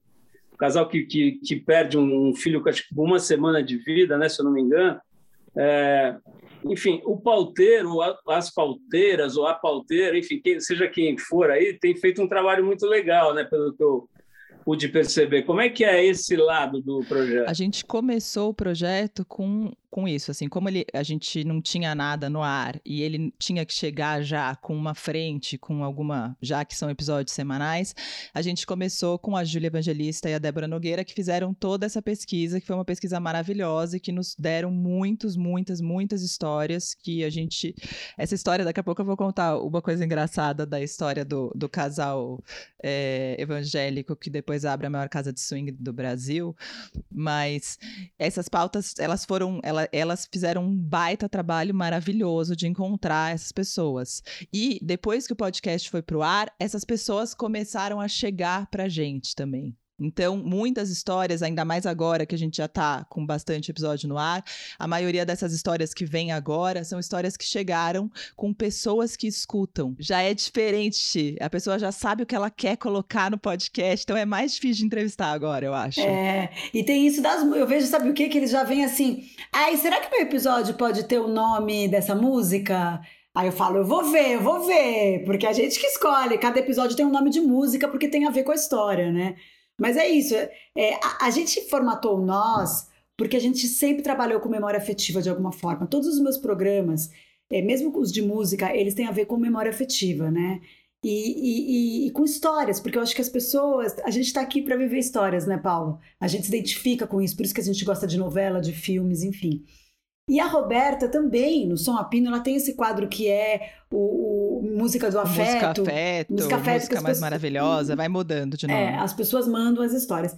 Um casal que, que, que perde um, filho com uma semana de vida, né, se eu não me engano. É, enfim, o pauteiro, as pauteiras ou a pauteira, enfim, quem, seja quem for aí, tem feito um trabalho muito legal, né, pelo que eu pude perceber. Como é que é esse lado do projeto? A gente começou o projeto com com isso, assim, como ele, a gente não tinha nada no ar e ele tinha que chegar já com uma frente, com alguma, já que são episódios semanais, a gente começou com a Júlia Evangelista e a Débora Nogueira, que fizeram toda essa pesquisa, que foi uma pesquisa maravilhosa e que nos deram muitos, muitas, muitas histórias que a gente, essa história, daqui a pouco eu vou contar uma coisa engraçada da história do, do casal é, evangélico que depois abre a maior casa de swing do Brasil, mas essas pautas, elas foram, ela, elas fizeram um baita trabalho maravilhoso de encontrar essas pessoas. E depois que o podcast foi pro ar, essas pessoas começaram a chegar pra gente também. Então, muitas histórias, ainda mais agora que a gente já está com bastante episódio no ar, a maioria dessas histórias que vêm agora são histórias que chegaram com pessoas que escutam. Já é diferente, a pessoa já sabe o que ela quer colocar no podcast, então é mais difícil de entrevistar agora, eu acho. É, e tem isso das. Eu vejo, sabe o que? Que eles já vêm assim. Ai, será que meu episódio pode ter o nome dessa música? Aí eu falo, eu vou ver, eu vou ver, porque a gente que escolhe, cada episódio tem um nome de música porque tem a ver com a história, né? Mas é isso. É, a, a, gente formatou nós porque a gente sempre trabalhou com memória afetiva de alguma forma. Todos os meus programas, é, mesmo os de música, eles têm a ver com memória afetiva, né? E, e, e com histórias, porque eu acho que as pessoas. A gente está aqui para viver histórias, né, Paulo? A gente se identifica com isso, por isso que a gente gosta de novela, de filmes, enfim. E a Roberta também, no Som Apino, ela tem esse quadro que é o, o Música do Afeto. Música Afeto, música, afeto, música mais pessoas, maravilhosa, vai mudando de nome. É, as pessoas mandam as histórias.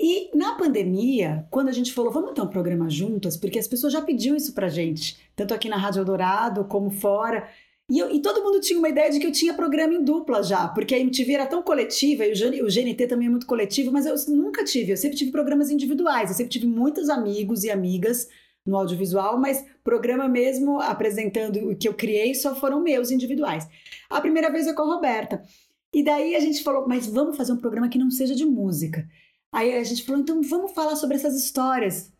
E na pandemia, quando a gente falou, vamos ter um programa juntas, porque as pessoas já pediam isso pra gente, tanto aqui na Rádio Eldorado como fora. E, eu, e, todo mundo tinha uma ideia de que eu tinha programa em dupla já, porque a MTV era tão coletiva, e o, o GNT também é muito coletivo, mas eu nunca tive, eu sempre tive programas individuais, eu sempre tive muitos amigos e amigas no audiovisual, mas programa mesmo apresentando o que eu criei só foram meus individuais. A primeira vez é com a Roberta. E daí a gente falou, mas vamos fazer um programa que não seja de música. Aí a gente falou, então vamos falar sobre essas histórias.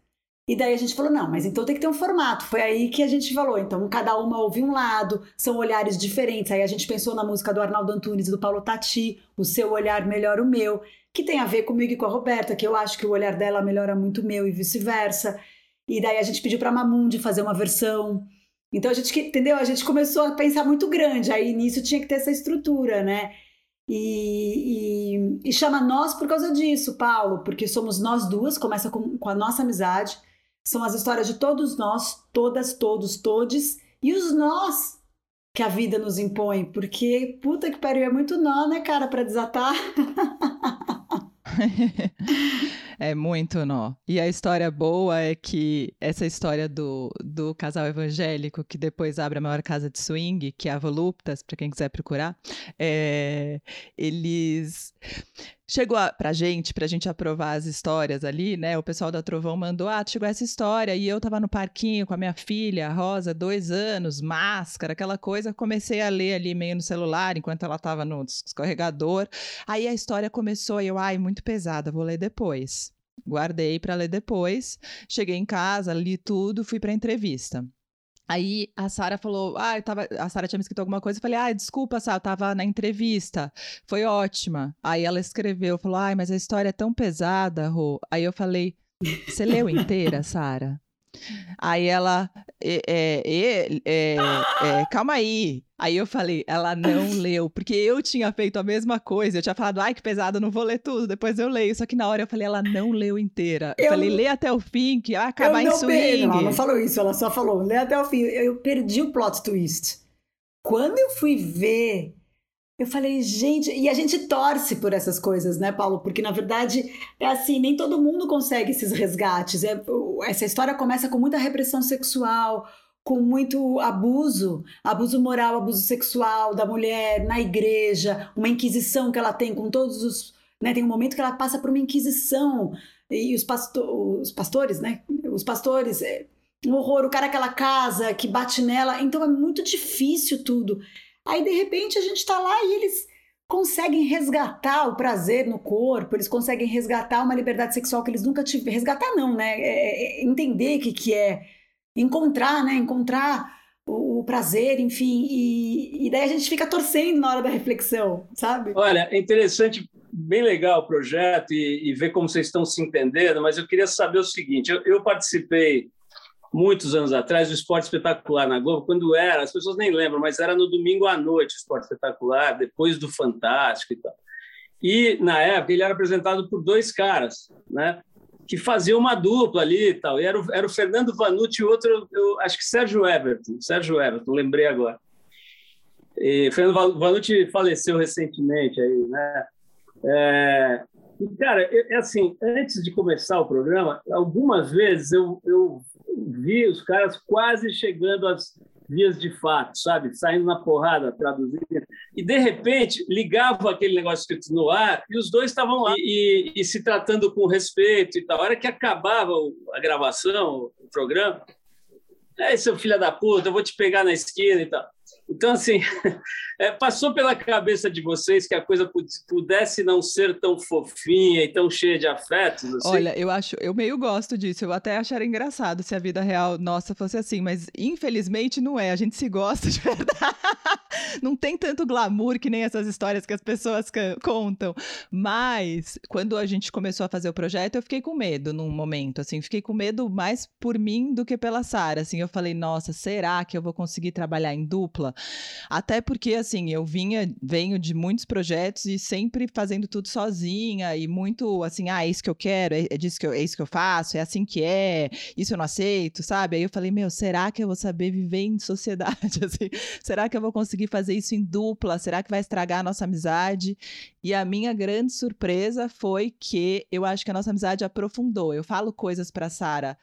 E daí a gente falou, não, mas então tem que ter um formato. Foi aí que a gente falou, então cada uma ouve um lado, são olhares diferentes. Aí a gente pensou na música do Arnaldo Antunes e do Paulo Tati, o seu olhar melhora o meu, que tem a ver comigo e com a Roberta, que eu acho que o olhar dela melhora muito o meu e vice-versa. E daí a gente pediu para Mamundi fazer uma versão. Então a gente, entendeu? A gente começou a pensar muito grande. Aí nisso tinha que ter essa estrutura, né? E, e, e, chama nós por causa disso, Paulo, porque somos nós duas, começa com, com, a nossa amizade, são as histórias de todos nós, todas, todos, todes, e os nós que a vida nos impõe, porque puta que pariu, é muito nó, né, cara, para desatar. É muito nó. E a história boa é que essa história do, do casal evangélico que depois abre a maior casa de swing, que é a Voluptas, para quem quiser procurar, é, eles chegou a, pra gente, pra gente aprovar as histórias ali, né? O pessoal da Trovão mandou, ah, chegou essa história, e eu tava no parquinho com a minha filha, a Rosa, dois anos, máscara, aquela coisa, comecei a ler ali meio no celular, enquanto ela tava no escorregador, aí a história começou, e eu, ai, muito pesada, vou ler depois. Guardei para ler depois. Cheguei em casa, li tudo, fui para entrevista. Aí a Sara falou, ah, eu tava, a Sara tinha me escrito alguma coisa, eu falei, ah, desculpa, Sara, eu tava na entrevista, foi ótima. Aí ela escreveu, falou, ai, mas a história é tão pesada, Rô. Aí eu falei, você leu inteira, Sara? Aí ela, é, é, é, calma aí. Aí eu falei, ela não leu, porque eu tinha feito a mesma coisa. Eu tinha falado, ai, que pesado, não vou ler tudo, depois eu leio. Só que na hora eu falei, ela não leu inteira. Eu, eu falei, lê até o fim, que vai acabar em swing. Não, ela não falou isso, ela só falou, lê até o fim. Eu, eu perdi o plot twist. Quando eu fui ver eu falei, gente, e a gente torce por essas coisas, né, Paulo? Porque na verdade é assim, nem todo mundo consegue esses resgates. É, essa história começa com muita repressão sexual, com muito abuso, abuso moral, abuso sexual da mulher na igreja, uma inquisição que ela tem com todos os, né, tem um momento que ela passa por uma inquisição e os, pasto os pastores, né, os pastores, é, um horror, o cara que ela casa, que bate nela, então é muito difícil tudo. Aí de repente a gente está lá e eles conseguem resgatar o prazer no corpo, eles conseguem resgatar uma liberdade sexual que eles nunca tiveram. Resgatar não, né? É, é, é entender o que, que é. Encontrar, né? Encontrar o, o prazer, enfim. E, e, daí a gente fica torcendo na hora da reflexão, sabe? Olha, é interessante, bem legal o projeto e, e ver como vocês estão se entendendo, mas eu queria saber o seguinte: eu, eu participei muitos anos atrás, o Esporte Espetacular na Globo, quando era, as pessoas nem lembram, mas era no domingo à noite o Esporte Espetacular, depois do Fantástico e tal. E, na época, ele era apresentado por dois caras, né? Que faziam uma dupla ali e tal. E era o, era o Fernando Vanucci e outro, eu, acho que Sérgio Everton. Sérgio Everton, lembrei agora. E Fernando Vanucci faleceu recentemente aí, né? É, cara, é assim, antes de começar o programa, algumas vezes eu, eu vi os caras quase chegando às vias de fato, sabe? Saindo na porrada, traduzindo. E, de repente, ligava aquele negócio escrito no ar e os dois estavam lá e, e, se tratando com respeito e tal. A hora que acabava a gravação, o programa, é, seu filho da puta, eu vou te pegar na esquina e tal. Então, assim, é, passou pela cabeça de vocês que a coisa pudesse não ser tão fofinha e tão cheia de afetos? Assim? Olha, eu acho, eu meio gosto disso. Eu até acharia engraçado se a vida real nossa fosse assim, mas infelizmente não é. A gente se gosta de verdade. Não tem tanto glamour que nem essas histórias que as pessoas contam. Mas quando a gente começou a fazer o projeto, eu fiquei com medo num momento, assim, fiquei com medo mais por mim do que pela Sara. Assim, eu falei, nossa, será que eu vou conseguir trabalhar em dupla? Até porque, assim, eu vinha, venho de muitos projetos e sempre fazendo tudo sozinha e muito assim, ah, é isso que eu quero, é, é, disso que eu, é isso que eu faço, é assim que é, isso eu não aceito, sabe? Aí eu falei, meu, será que eu vou saber viver em sociedade? Assim, será que eu vou conseguir fazer isso em dupla? Será que vai estragar a nossa amizade? E a minha grande surpresa foi que eu acho que a nossa amizade aprofundou. Eu falo coisas para Sara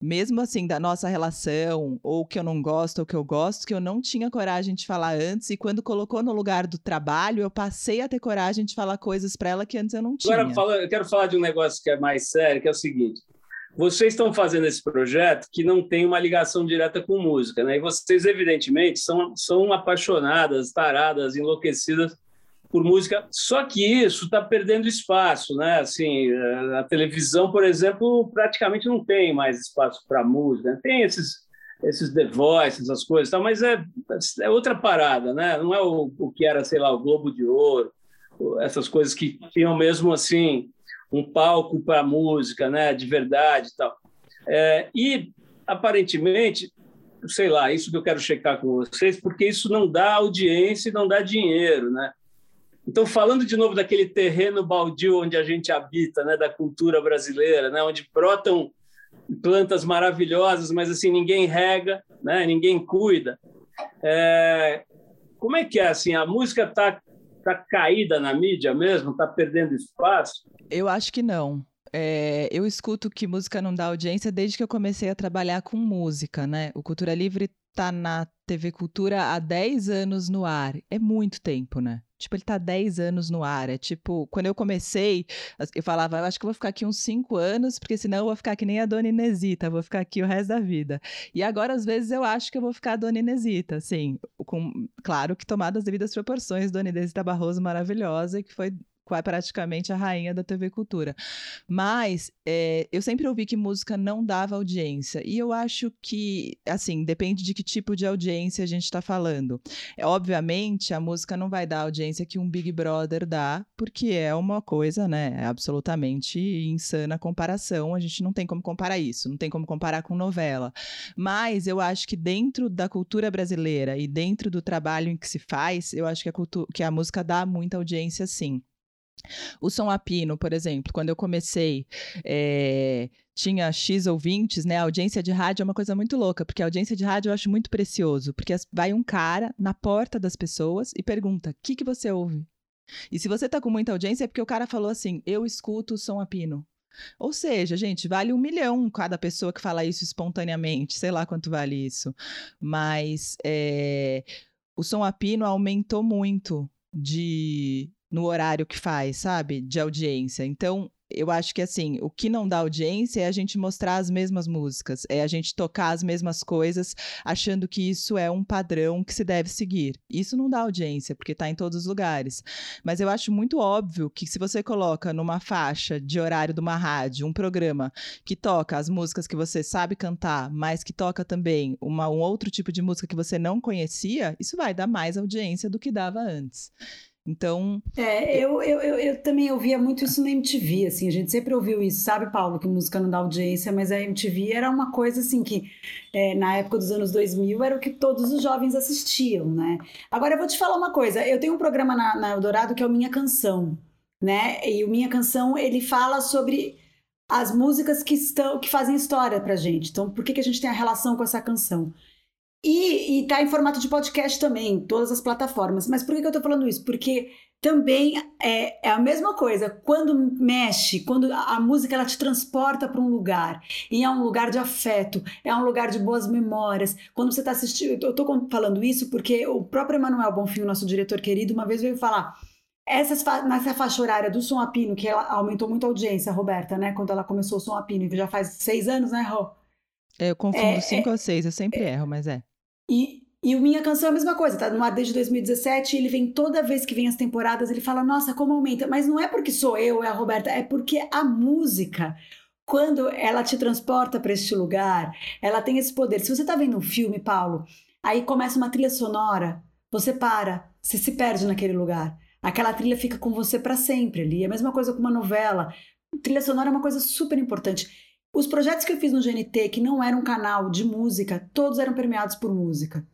mesmo assim, da nossa relação, ou que eu não gosto, ou que eu gosto, que eu não tinha coragem de falar antes, e quando colocou no lugar do trabalho, eu passei a ter coragem de falar coisas para ela que antes eu não tinha. Agora, eu quero falar de um negócio que é mais sério, que é o seguinte. Vocês estão fazendo esse projeto que não tem uma ligação direta com música, né? E vocês, evidentemente, são, são apaixonadas, taradas, enlouquecidas por música. Só que isso está perdendo espaço, né? Assim, eh, a televisão, por exemplo, praticamente não tem mais espaço para música. Tem esses esses The Voice, essas coisas, tal, mas é, é outra parada, né? Não é o, o que era, sei lá, o Globo de Ouro, essas coisas que tinham mesmo assim um palco para música, né? De verdade, tal. É, e aparentemente sei lá, isso que eu quero checar com vocês, porque isso não dá audiência e não dá dinheiro, né? Então, falando de novo daquele terreno baldio onde a gente habita, né, da cultura brasileira, né, onde brotam plantas maravilhosas, mas assim ninguém rega, né, ninguém cuida. É, como é que é assim? A música está tá caída na mídia mesmo? Está perdendo espaço? Eu acho que não. É, eu escuto que música não dá audiência desde que eu comecei a trabalhar com música, né? O Cultura Livre tá na TV Cultura há 10 anos no ar. É muito tempo, né? Tipo, ele tá 10 anos no ar. É tipo, quando eu comecei, eu falava, eu acho que vou ficar aqui uns 5 anos, porque senão eu vou ficar que nem a Dona Inesita, vou ficar aqui o resto da vida. E agora, às vezes, eu acho que eu vou ficar a Dona Inesita, assim, com, claro que tomadas as devidas proporções, Dona Inesita Barroso maravilhosa, que foi praticamente a rainha da TV Cultura. Mas é, eu sempre ouvi que música não dava audiência. E eu acho que, assim, depende de que tipo de audiência a gente está falando. É, obviamente, a música não vai dar a audiência que um Big Brother dá, porque é uma coisa, né, absolutamente insana comparação. A gente não tem como comparar isso, não tem como comparar com novela. Mas eu acho que dentro da cultura brasileira e dentro do trabalho em que se faz, eu acho que a, que a música dá muita audiência, sim. O som apino, por exemplo, quando eu comecei, é, tinha X ouvintes, né? A audiência de rádio é uma coisa muito louca, porque a audiência de rádio eu acho muito precioso, porque vai um cara na porta das pessoas e pergunta: o que, que você ouve? E se você tá com muita audiência, é porque o cara falou assim: eu escuto o som apino. Ou seja, gente, vale um milhão cada pessoa que fala isso espontaneamente. Sei lá quanto vale isso. Mas é, o som a pino aumentou muito de no horário que faz, sabe? De audiência. Então, eu acho que assim, o que não dá audiência é a gente mostrar as mesmas músicas, é a gente tocar as mesmas coisas, achando que isso é um padrão que se deve seguir. Isso não dá audiência, porque está em todos os lugares. Mas eu acho muito óbvio que se você coloca numa faixa de horário de uma rádio um programa que toca as músicas que você sabe cantar, mas que toca também uma, um outro tipo de música que você não conhecia, isso vai dar mais audiência do que dava antes. Então. É, eu, eu, eu, eu, também ouvia muito isso na MTV, assim, a gente sempre ouviu isso, sabe, Paulo, que música não dá audiência, mas a MTV era uma coisa assim que é, na época dos anos 2000 era o que todos os jovens assistiam, né? Agora eu vou te falar uma coisa, eu tenho um programa na, na Eldorado que é o Minha Canção, né? E o Minha Canção ele fala sobre as músicas que estão que fazem história pra gente. Então, por que, que a gente tem a relação com essa canção? E, está em formato de podcast também, em todas as plataformas. Mas por que, que eu estou falando isso? Porque também é, é, a mesma coisa. Quando mexe, quando a, a música ela te transporta para um lugar, e é um lugar de afeto, é um lugar de boas memórias. Quando você está assistindo, eu estou falando isso porque o próprio Emanuel Bonfim, nosso diretor querido, uma vez veio falar. Essas, nessa faixa horária do Som Apino, que ela aumentou muito a audiência, Roberta, né? Quando ela começou o Som Apino, já faz seis anos, né, Rô? É, eu confundo é, cinco é, ou seis, eu sempre é, erro, mas é. E, e o Minha Canção é a mesma coisa, tá no ar desde 2017, ele vem toda vez que vem as temporadas, ele fala, nossa, como aumenta. Mas não é porque sou eu, é a Roberta, é porque a música, quando ela te transporta para este lugar, ela tem esse poder. Se você tá vendo um filme, Paulo, aí começa uma trilha sonora, você para, você se perde naquele lugar. Aquela trilha fica com você para sempre ali. É a mesma coisa com uma novela. Trilha sonora é uma coisa super importante. Os projetos que eu fiz no GNT, que não era um canal de música, todos eram permeados por música.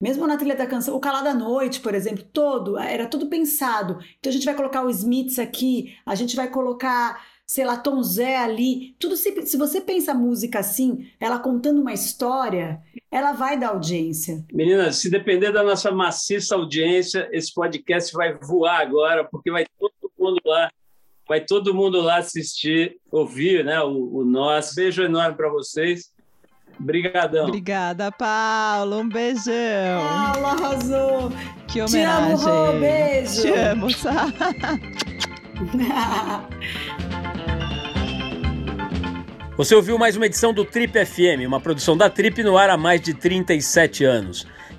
Mesmo na trilha da canção, o Calada da Noite, por exemplo, todo, era tudo pensado. Então a gente vai colocar o Smiths aqui, a gente vai colocar, sei lá, Tom Zé ali. Tudo se, se você pensa a música assim, ela contando uma história, ela vai dar audiência. Meninas, se depender da nossa maciça audiência, esse podcast vai voar agora, porque vai todo mundo lá Vai todo mundo lá assistir, ouvir né, o, o nosso. Beijo enorme para vocês. Obrigadão. Obrigada, Paulo. Um beijão. Paulo arrasou. Que homenagem. Te amo, Rô. Beijo. Te amo, Sá. Você ouviu mais uma edição do Trip FM, uma produção da Trip no ar há mais de 37 anos.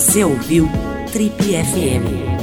Você ouviu Trip FM.